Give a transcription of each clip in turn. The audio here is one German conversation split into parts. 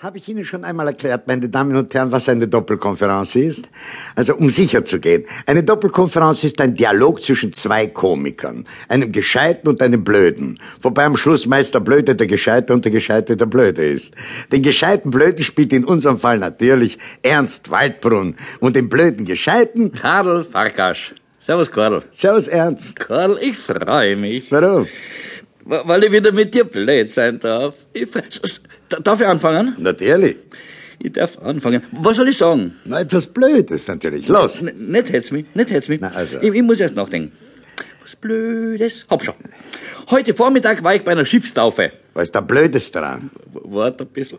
Habe ich Ihnen schon einmal erklärt, meine Damen und Herren, was eine Doppelkonferenz ist? Also, um sicher zu gehen. Eine Doppelkonferenz ist ein Dialog zwischen zwei Komikern. Einem Gescheiten und einem Blöden. Wobei am Schluss meist der Blöde der Gescheite und der Gescheite der Blöde ist. Den gescheiten Blöden spielt in unserem Fall natürlich Ernst Waldbrunn. Und den blöden Gescheiten... Karl Farkasch. Servus, Karl. Servus, Ernst. Karl, ich freue mich. Warum? Weil ich wieder mit dir blöd sein darf. Ich, darf ich anfangen? Natürlich. Ich darf anfangen. Was soll ich sagen? Na, etwas Blödes natürlich. Los. N nicht hätt's mich, nicht hätt's mich. Na, also. Ich, ich muss erst nachdenken. Was Blödes. Hab schon. Heute Vormittag war ich bei einer Schiffstaufe. Was ist da Blödes dran? Warte ein bisschen.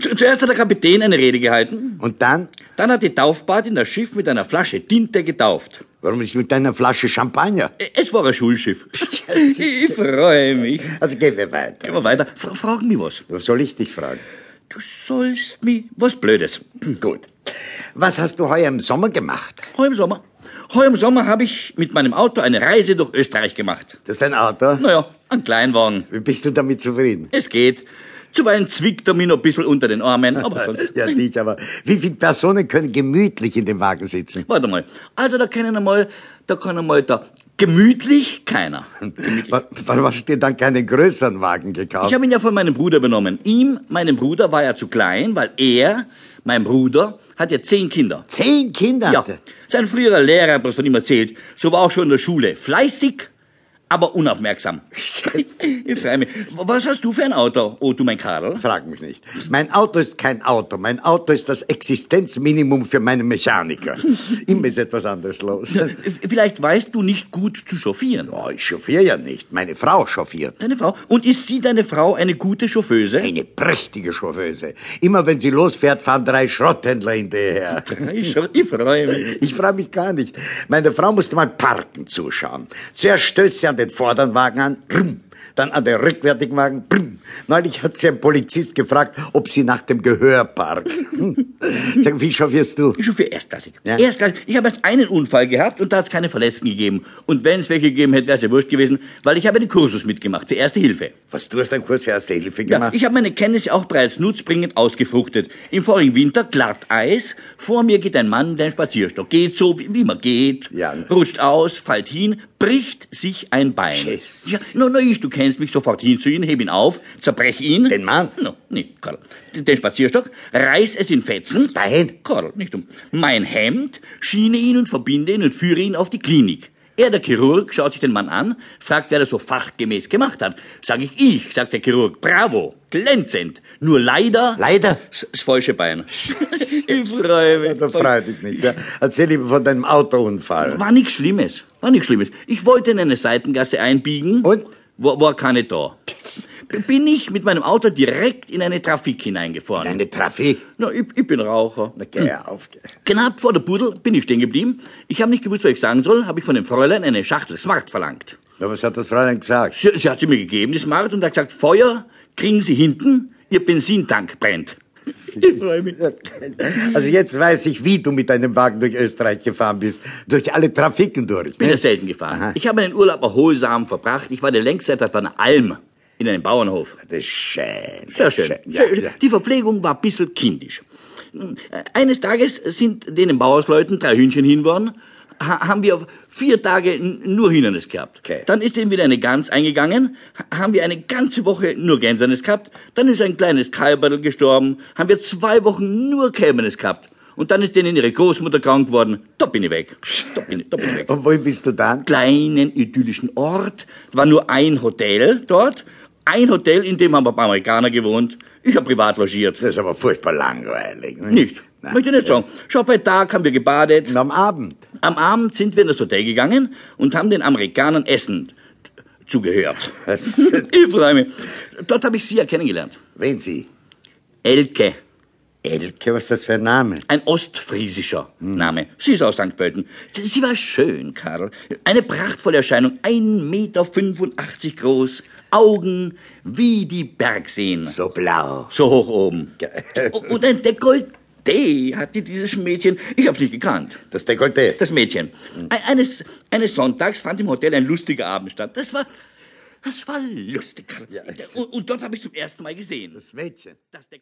Zu- Zuerst hat der Kapitän eine Rede gehalten. Und dann? Dann hat die Taufpatin das Schiff mit einer Flasche Tinte getauft. Warum nicht mit einer Flasche Champagner? Es war ein Schulschiff. Ich freue mich. Also gehen wir weiter. Gehen wir weiter. Fra- Frag mich was. Was soll ich dich fragen? Du sollst mich was Blödes. Gut. Was hast du heuer im Sommer gemacht? Heuer im Sommer. Heuer im Sommer habe ich mit meinem Auto eine Reise durch Österreich gemacht. Das ist dein Auto? Naja, ein Kleinwagen. Wie bist du damit zufrieden? Es geht. Zuweilen zwickt er mich noch ein bisschen unter den Armen, aber sonst... Ja, nicht, aber wie viele Personen können gemütlich in dem Wagen sitzen? Warte mal. Also da können einmal, da kann einmal da gemütlich keiner. Gemütlich. Wa- Warum hast du dir dann keinen größeren Wagen gekauft? Ich habe ihn ja von meinem Bruder übernommen. Ihm, meinem Bruder, war er zu klein, weil er, mein Bruder, hat ja zehn Kinder. Zehn Kinder Ja, sein früherer Lehrer hat was von ihm erzählt. So war auch schon in der Schule. Fleißig, aber unaufmerksam. Ich freue mich. Was hast du für ein Auto, oh du mein Karl? Frag mich nicht. Mein Auto ist kein Auto. Mein Auto ist das Existenzminimum für meinen Mechaniker. Immer ist etwas anderes los. Vielleicht weißt du nicht gut zu chauffieren. Oh, ich chauffiere ja nicht. Meine Frau chauffiert. Deine Frau? Und ist sie, deine Frau, eine gute Chauffeuse? Eine prächtige Chauffeuse. Immer wenn sie losfährt, fahren drei Schrotthändler hinterher. Ich, ich freue mich. Ich freue mich gar nicht. Meine Frau musste mal Parken zuschauen. Zuerst stößt sie an den vorderen Wagen an, dann an den rückwärtigen Wagen. Neulich hat sie ein Polizist gefragt, ob sie nach dem Gehör parkt. Sag, wie chauffierst du? Ich chauffiere erstklassig. Ja. Erstklassig. Ich habe erst einen Unfall gehabt und da hat es keine Verletzten gegeben. Und wenn es welche gegeben hätte, wäre es ja wurscht gewesen, weil ich habe einen Kursus mitgemacht für Erste Hilfe. Was, du hast einen Kurs für Erste Hilfe Ja, gemacht? ich habe meine Kenntnisse auch bereits nutzbringend ausgefruchtet. Im vorigen Winter Glatteis. Vor mir geht ein Mann, der einen Spazierstock geht so, wie, wie man geht. Ja. Rutscht aus, fällt hin, bricht sich ein Bein. Jesus. Ja, no, no, ich, du kennst mich sofort hin zu ihm, heb ihn auf, zerbrech ihn. Den Mann? No, nicht, Karl. Den Spazierstock, reiß es in Fetzen. Das Bein? Karl, nicht um. Mein Hemd, schiene ihn und verbinde ihn und führe ihn auf die Klinik. Er, der Chirurg, schaut sich den Mann an, fragt, wer das so fachgemäß gemacht hat. Sag ich, ich, sagt der Chirurg. Bravo, glänzend. Nur leider... Leider? Das, falsche Bein. ich freue mich. Da freu dich nicht. Ja. Erzähl lieber von deinem Autounfall. War nichts Schlimmes. War nichts Schlimmes. Ich wollte in eine Seitengasse einbiegen. Und? War, war keine da. Bin ich mit meinem Auto direkt in eine Trafik hineingefahren. Eine Trafik. Na, ich, ich bin Raucher. Na, geh auf. geh. Knapp vor der Pudel bin ich stehen geblieben. Ich habe nicht gewusst, was ich sagen soll, habe ich von dem Fräulein eine Schachtel Smart verlangt. Na, was hat das Fräulein gesagt? Sie, sie hat sie mir gegeben, die Smart, und hat gesagt, Feuer kriegen Sie hinten, Ihr Benzintank brennt. Ich freue mich. Also jetzt weiß ich, wie du mit deinem Wagen durch Österreich gefahren bist. Durch alle Trafiken durch. bin ne? ja selten gefahren. Aha. Ich habe meinen Urlaub erholsam verbracht. Ich war der Längsseiter von einer Alm in einem Bauernhof. Das ist schön. Sehr ist schön. Ja, Sehr- ja. Die Verpflegung war ein bisschen kindisch. Eines Tages sind den Bauersleuten drei Hühnchen hinworden, ha haben wir vier Tage nur Hühnernes gehabt. Okay. Dann ist ihnen wieder eine Gans eingegangen, ha- haben wir eine ganze Woche nur Gänsernes gehabt, dann ist ein kleines Kalberl gestorben, haben wir zwei Wochen nur Kälbernes gehabt. Und dann ist denen ihre Großmutter krank geworden. Da bin ich weg. Da bin ich, da bin ich weg Und wohin bist du dann? kleinen idyllischen Ort. War nur ein Hotel dort. Ein Hotel, in dem haben ein paar Amerikaner gewohnt. Ich habe privat logiert. Das ist aber furchtbar langweilig. Ne? Nicht. Nein. Möchte nicht sagen. Schau, bei Tag haben wir gebadet. Und am Abend? Am Abend sind wir in das Hotel gegangen und haben den Amerikanern Essen zugehört. Ich freue mich. Dort habe ich sie ja kennengelernt. wen sie? Elke. Elke, was ist das für ein Name? Ein ostfriesischer Name. Sie ist aus St. Pölten. Sie sie war schön, Karl. Eine prachtvolle Erscheinung. 1,85 Meter groß. Augen wie die Bergseen. So blau. So hoch oben. Und ein Dekolleté hatte dieses Mädchen. Ich hab's nicht gekannt. Das Dekolleté. Das Mädchen. Ein- Eines, eines Sonntags fand im Hotel ein lustiger Abend statt. Das war, das war lustig. Karl. Und, und dort habe ich zum ersten Mal gesehen. das Mädchen. Das Dekolleté.